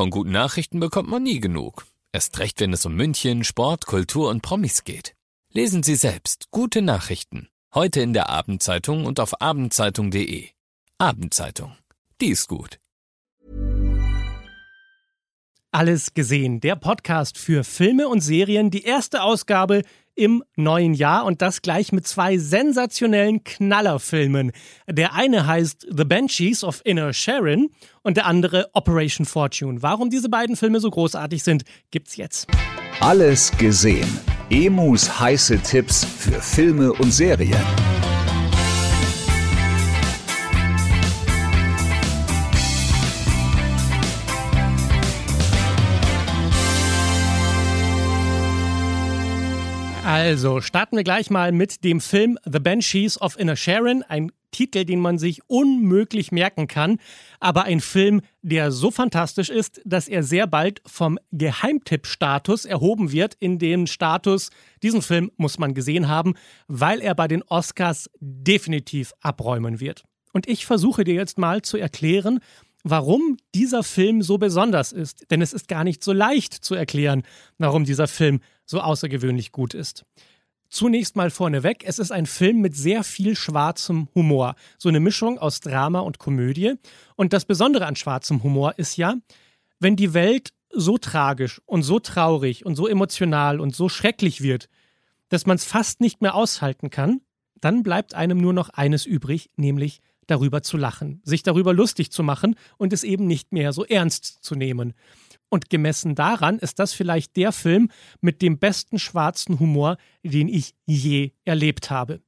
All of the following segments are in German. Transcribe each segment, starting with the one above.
Von guten Nachrichten bekommt man nie genug. Erst recht, wenn es um München, Sport, Kultur und Promis geht. Lesen Sie selbst gute Nachrichten. Heute in der Abendzeitung und auf abendzeitung.de. Abendzeitung. Die ist gut. Alles gesehen. Der Podcast für Filme und Serien. Die erste Ausgabe im neuen Jahr und das gleich mit zwei sensationellen Knallerfilmen. Der eine heißt The Banshees of Inner Sharon und der andere Operation Fortune. Warum diese beiden Filme so großartig sind, gibt's jetzt. Alles gesehen. Emus heiße Tipps für Filme und Serien. Also starten wir gleich mal mit dem Film The Banshees of Inner Sharon, ein Titel, den man sich unmöglich merken kann, aber ein Film, der so fantastisch ist, dass er sehr bald vom Geheimtipp-Status erhoben wird in den Status, diesen Film muss man gesehen haben, weil er bei den Oscars definitiv abräumen wird. Und ich versuche dir jetzt mal zu erklären, warum dieser Film so besonders ist. Denn es ist gar nicht so leicht zu erklären, warum dieser Film so außergewöhnlich gut ist. Zunächst mal vorneweg, es ist ein Film mit sehr viel schwarzem Humor. So eine Mischung aus Drama und Komödie. Und das Besondere an schwarzem Humor ist ja, wenn die Welt so tragisch und so traurig und so emotional und so schrecklich wird, dass man es fast nicht mehr aushalten kann, dann bleibt einem nur noch eines übrig, nämlich darüber zu lachen, sich darüber lustig zu machen und es eben nicht mehr so ernst zu nehmen. Und gemessen daran ist das vielleicht der Film mit dem besten schwarzen Humor, den ich je erlebt habe.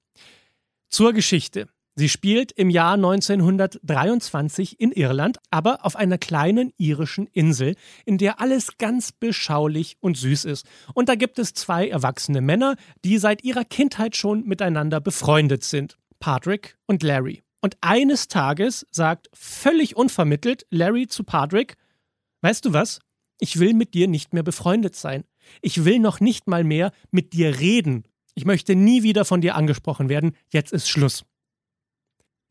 Zur Geschichte. Sie spielt im Jahr 1923 in Irland, aber auf einer kleinen irischen Insel, in der alles ganz beschaulich und süß ist. Und da gibt es zwei erwachsene Männer, die seit ihrer Kindheit schon miteinander befreundet sind. Patrick und Larry. Und eines Tages sagt völlig unvermittelt Larry zu Patrick, weißt du was? Ich will mit dir nicht mehr befreundet sein. Ich will noch nicht mal mehr mit dir reden. Ich möchte nie wieder von dir angesprochen werden. Jetzt ist Schluss.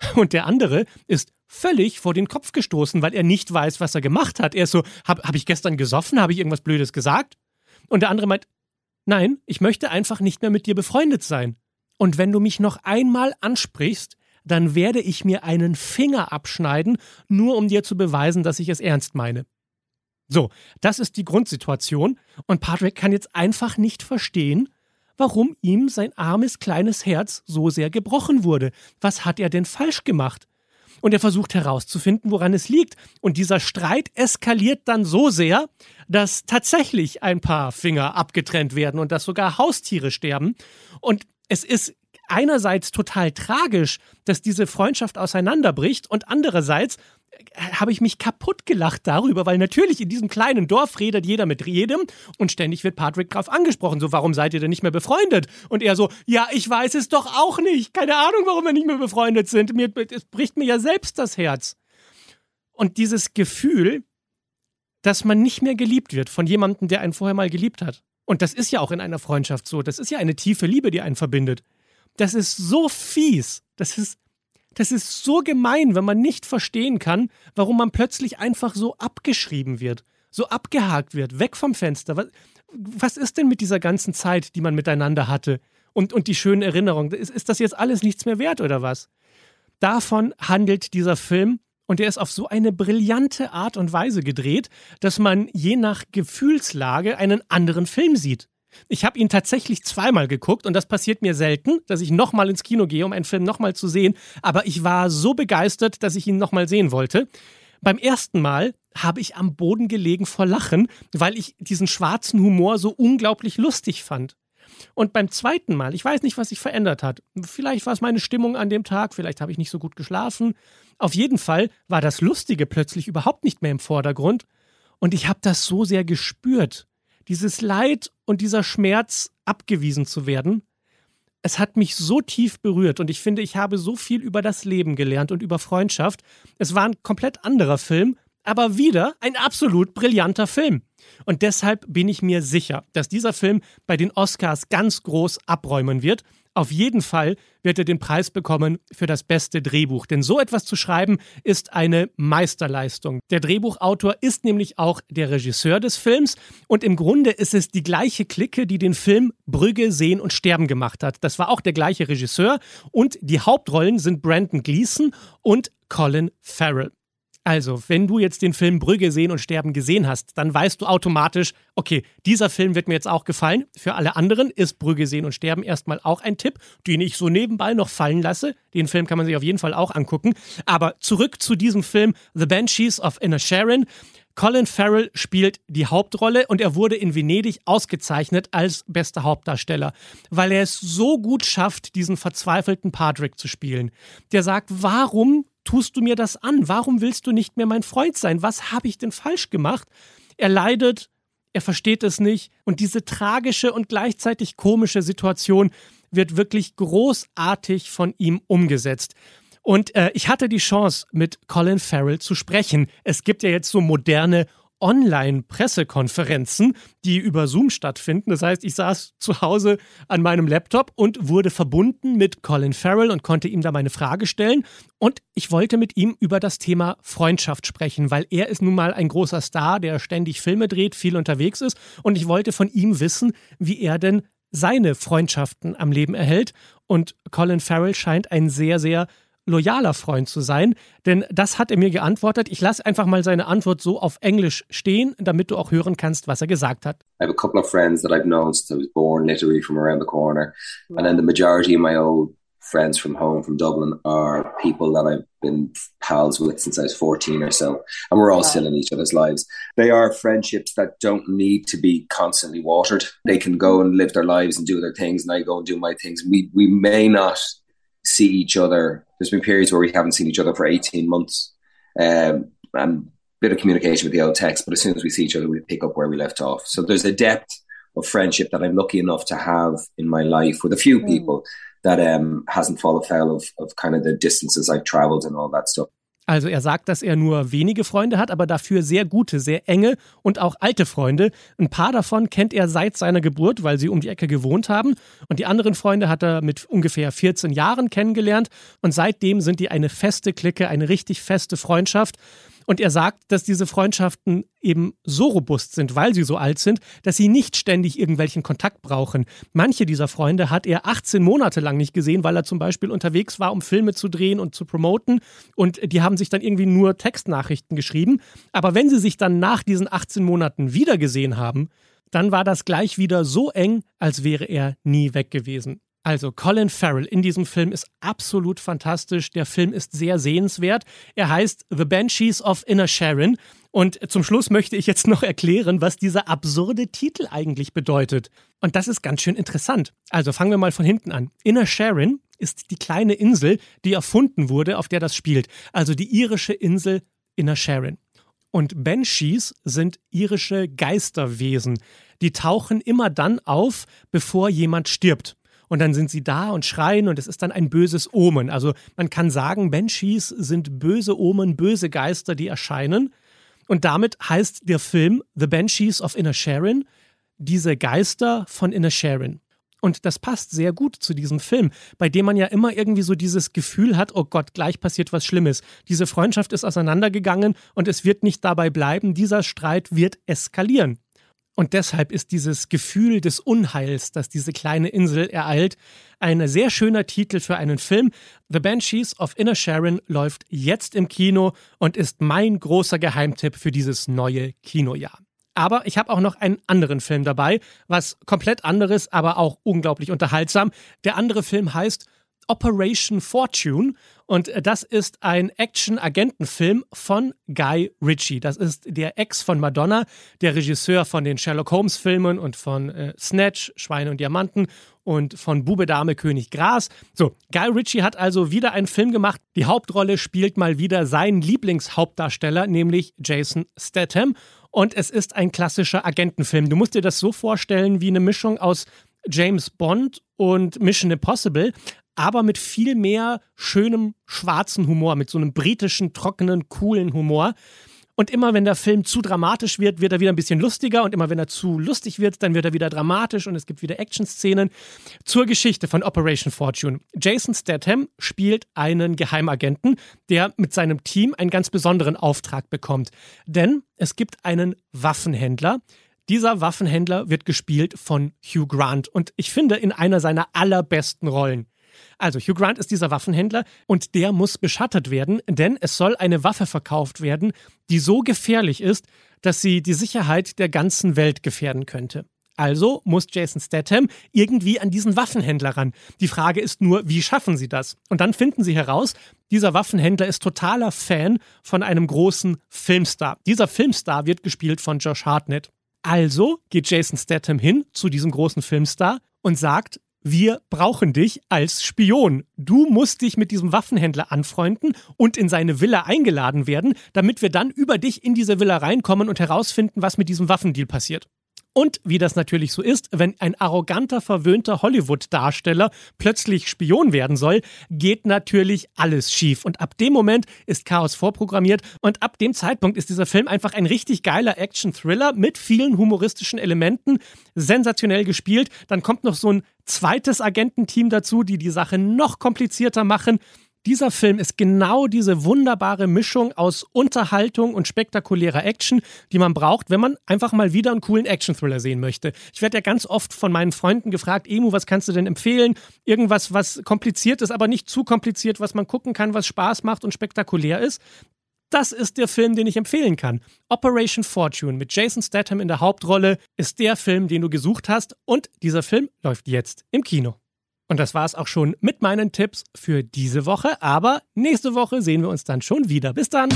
Und der andere ist völlig vor den Kopf gestoßen, weil er nicht weiß, was er gemacht hat. Er ist so, habe hab ich gestern gesoffen? Habe ich irgendwas Blödes gesagt? Und der andere meint, nein, ich möchte einfach nicht mehr mit dir befreundet sein. Und wenn du mich noch einmal ansprichst, dann werde ich mir einen Finger abschneiden, nur um dir zu beweisen, dass ich es ernst meine. So, das ist die Grundsituation und Patrick kann jetzt einfach nicht verstehen, warum ihm sein armes kleines Herz so sehr gebrochen wurde. Was hat er denn falsch gemacht? Und er versucht herauszufinden, woran es liegt. Und dieser Streit eskaliert dann so sehr, dass tatsächlich ein paar Finger abgetrennt werden und dass sogar Haustiere sterben. Und es ist einerseits total tragisch, dass diese Freundschaft auseinanderbricht und andererseits äh, habe ich mich kaputt gelacht darüber, weil natürlich in diesem kleinen Dorf redet jeder mit jedem und ständig wird Patrick drauf angesprochen. So, warum seid ihr denn nicht mehr befreundet? Und er so, ja, ich weiß es doch auch nicht. Keine Ahnung, warum wir nicht mehr befreundet sind. Mir, es bricht mir ja selbst das Herz. Und dieses Gefühl, dass man nicht mehr geliebt wird von jemandem, der einen vorher mal geliebt hat. Und das ist ja auch in einer Freundschaft so. Das ist ja eine tiefe Liebe, die einen verbindet. Das ist so fies. Das ist, das ist so gemein, wenn man nicht verstehen kann, warum man plötzlich einfach so abgeschrieben wird, so abgehakt wird, weg vom Fenster. Was, was ist denn mit dieser ganzen Zeit, die man miteinander hatte? Und, und die schönen Erinnerungen. Ist, ist das jetzt alles nichts mehr wert oder was? Davon handelt dieser Film und er ist auf so eine brillante Art und Weise gedreht, dass man je nach Gefühlslage einen anderen Film sieht. Ich habe ihn tatsächlich zweimal geguckt und das passiert mir selten, dass ich nochmal ins Kino gehe, um einen Film nochmal zu sehen. Aber ich war so begeistert, dass ich ihn nochmal sehen wollte. Beim ersten Mal habe ich am Boden gelegen vor Lachen, weil ich diesen schwarzen Humor so unglaublich lustig fand. Und beim zweiten Mal, ich weiß nicht, was sich verändert hat. Vielleicht war es meine Stimmung an dem Tag, vielleicht habe ich nicht so gut geschlafen. Auf jeden Fall war das Lustige plötzlich überhaupt nicht mehr im Vordergrund. Und ich habe das so sehr gespürt dieses Leid und dieser Schmerz abgewiesen zu werden, es hat mich so tief berührt und ich finde, ich habe so viel über das Leben gelernt und über Freundschaft. Es war ein komplett anderer Film, aber wieder ein absolut brillanter Film. Und deshalb bin ich mir sicher, dass dieser Film bei den Oscars ganz groß abräumen wird. Auf jeden Fall wird er den Preis bekommen für das beste Drehbuch. Denn so etwas zu schreiben ist eine Meisterleistung. Der Drehbuchautor ist nämlich auch der Regisseur des Films und im Grunde ist es die gleiche Clique, die den Film Brügge sehen und sterben gemacht hat. Das war auch der gleiche Regisseur und die Hauptrollen sind Brandon Gleason und Colin Farrell. Also, wenn du jetzt den Film Brügge sehen und sterben gesehen hast, dann weißt du automatisch, okay, dieser Film wird mir jetzt auch gefallen. Für alle anderen ist Brügge sehen und sterben erstmal auch ein Tipp, den ich so nebenbei noch fallen lasse. Den Film kann man sich auf jeden Fall auch angucken. Aber zurück zu diesem Film The Banshees of Inner Sharon. Colin Farrell spielt die Hauptrolle und er wurde in Venedig ausgezeichnet als bester Hauptdarsteller, weil er es so gut schafft, diesen verzweifelten Patrick zu spielen. Der sagt, warum tust du mir das an? Warum willst du nicht mehr mein Freund sein? Was habe ich denn falsch gemacht? Er leidet, er versteht es nicht und diese tragische und gleichzeitig komische Situation wird wirklich großartig von ihm umgesetzt. Und äh, ich hatte die Chance, mit Colin Farrell zu sprechen. Es gibt ja jetzt so moderne Online-Pressekonferenzen, die über Zoom stattfinden. Das heißt, ich saß zu Hause an meinem Laptop und wurde verbunden mit Colin Farrell und konnte ihm da meine Frage stellen. Und ich wollte mit ihm über das Thema Freundschaft sprechen, weil er ist nun mal ein großer Star, der ständig Filme dreht, viel unterwegs ist. Und ich wollte von ihm wissen, wie er denn seine Freundschaften am Leben erhält. Und Colin Farrell scheint ein sehr, sehr loyaler Freund zu sein, denn das hat er mir geantwortet. Ich lasse einfach mal seine Antwort so auf Englisch stehen, damit du auch hören kannst, was er gesagt hat. I have a couple of friends that I've known since I was born, literally from around the corner, and then the majority of my old friends from home from Dublin are people that I've been pals with since I was 14 or so. And we're all still in each other's lives. They are friendships that don't need to be constantly watered. They can go and live their lives and do their things, and I go and do my things. We, we may not see each other. There's been periods where we haven't seen each other for 18 months. Um, and bit of communication with the old text, but as soon as we see each other, we pick up where we left off. So there's a depth of friendship that I'm lucky enough to have in my life with a few mm. people that um, hasn't fallen foul of, of kind of the distances I've traveled and all that stuff. Also er sagt, dass er nur wenige Freunde hat, aber dafür sehr gute, sehr enge und auch alte Freunde. Ein paar davon kennt er seit seiner Geburt, weil sie um die Ecke gewohnt haben. Und die anderen Freunde hat er mit ungefähr 14 Jahren kennengelernt. Und seitdem sind die eine feste Clique, eine richtig feste Freundschaft. Und er sagt, dass diese Freundschaften eben so robust sind, weil sie so alt sind, dass sie nicht ständig irgendwelchen Kontakt brauchen. Manche dieser Freunde hat er 18 Monate lang nicht gesehen, weil er zum Beispiel unterwegs war, um Filme zu drehen und zu promoten. Und die haben sich dann irgendwie nur Textnachrichten geschrieben. Aber wenn sie sich dann nach diesen 18 Monaten wiedergesehen haben, dann war das gleich wieder so eng, als wäre er nie weg gewesen. Also Colin Farrell in diesem Film ist absolut fantastisch. Der Film ist sehr sehenswert. Er heißt The Banshees of Inner Sharon. Und zum Schluss möchte ich jetzt noch erklären, was dieser absurde Titel eigentlich bedeutet. Und das ist ganz schön interessant. Also fangen wir mal von hinten an. Inner Sharon ist die kleine Insel, die erfunden wurde, auf der das spielt. Also die irische Insel Inner Sharon. Und Banshees sind irische Geisterwesen. Die tauchen immer dann auf, bevor jemand stirbt und dann sind sie da und schreien und es ist dann ein böses Omen. Also man kann sagen, Banshees sind böse Omen, böse Geister, die erscheinen. Und damit heißt der Film The Banshees of Inner Sharon, diese Geister von Inner Sharon. Und das passt sehr gut zu diesem Film, bei dem man ja immer irgendwie so dieses Gefühl hat, oh Gott, gleich passiert was Schlimmes. Diese Freundschaft ist auseinandergegangen und es wird nicht dabei bleiben, dieser Streit wird eskalieren. Und deshalb ist dieses Gefühl des Unheils, das diese kleine Insel ereilt, ein sehr schöner Titel für einen Film. The Banshees of Inner Sharon läuft jetzt im Kino und ist mein großer Geheimtipp für dieses neue Kinojahr. Aber ich habe auch noch einen anderen Film dabei, was komplett anderes, aber auch unglaublich unterhaltsam. Der andere Film heißt Operation Fortune. Und das ist ein Action-Agentenfilm von Guy Ritchie. Das ist der Ex von Madonna, der Regisseur von den Sherlock Holmes-Filmen und von äh, Snatch, Schweine und Diamanten und von Bube Dame König Gras. So, Guy Ritchie hat also wieder einen Film gemacht. Die Hauptrolle spielt mal wieder sein Lieblingshauptdarsteller, nämlich Jason Statham. Und es ist ein klassischer Agentenfilm. Du musst dir das so vorstellen wie eine Mischung aus James Bond und Mission Impossible, aber mit viel mehr schönem schwarzen Humor, mit so einem britischen, trockenen, coolen Humor. Und immer wenn der Film zu dramatisch wird, wird er wieder ein bisschen lustiger. Und immer wenn er zu lustig wird, dann wird er wieder dramatisch und es gibt wieder Action-Szenen. Zur Geschichte von Operation Fortune. Jason Statham spielt einen Geheimagenten, der mit seinem Team einen ganz besonderen Auftrag bekommt. Denn es gibt einen Waffenhändler, dieser Waffenhändler wird gespielt von Hugh Grant und ich finde in einer seiner allerbesten Rollen. Also Hugh Grant ist dieser Waffenhändler und der muss beschattet werden, denn es soll eine Waffe verkauft werden, die so gefährlich ist, dass sie die Sicherheit der ganzen Welt gefährden könnte. Also muss Jason Statham irgendwie an diesen Waffenhändler ran. Die Frage ist nur, wie schaffen sie das? Und dann finden sie heraus, dieser Waffenhändler ist totaler Fan von einem großen Filmstar. Dieser Filmstar wird gespielt von Josh Hartnett. Also geht Jason Statham hin zu diesem großen Filmstar und sagt, wir brauchen dich als Spion. Du musst dich mit diesem Waffenhändler anfreunden und in seine Villa eingeladen werden, damit wir dann über dich in diese Villa reinkommen und herausfinden, was mit diesem Waffendeal passiert. Und wie das natürlich so ist, wenn ein arroganter, verwöhnter Hollywood-Darsteller plötzlich Spion werden soll, geht natürlich alles schief. Und ab dem Moment ist Chaos vorprogrammiert und ab dem Zeitpunkt ist dieser Film einfach ein richtig geiler Action-Thriller mit vielen humoristischen Elementen, sensationell gespielt. Dann kommt noch so ein zweites Agententeam dazu, die die Sache noch komplizierter machen. Dieser Film ist genau diese wunderbare Mischung aus Unterhaltung und spektakulärer Action, die man braucht, wenn man einfach mal wieder einen coolen Action-Thriller sehen möchte. Ich werde ja ganz oft von meinen Freunden gefragt, Emu, was kannst du denn empfehlen? Irgendwas, was kompliziert ist, aber nicht zu kompliziert, was man gucken kann, was Spaß macht und spektakulär ist. Das ist der Film, den ich empfehlen kann. Operation Fortune mit Jason Statham in der Hauptrolle ist der Film, den du gesucht hast und dieser Film läuft jetzt im Kino. Und das war es auch schon mit meinen Tipps für diese Woche. Aber nächste Woche sehen wir uns dann schon wieder. Bis dann.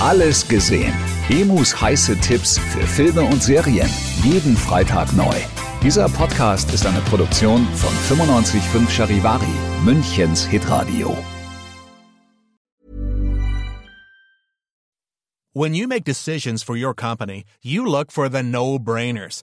Alles gesehen. Emus heiße Tipps für Filme und Serien. Jeden Freitag neu. Dieser Podcast ist eine Produktion von 955 Charivari, Münchens Hitradio. When you make decisions for your company, you look for the no-brainers.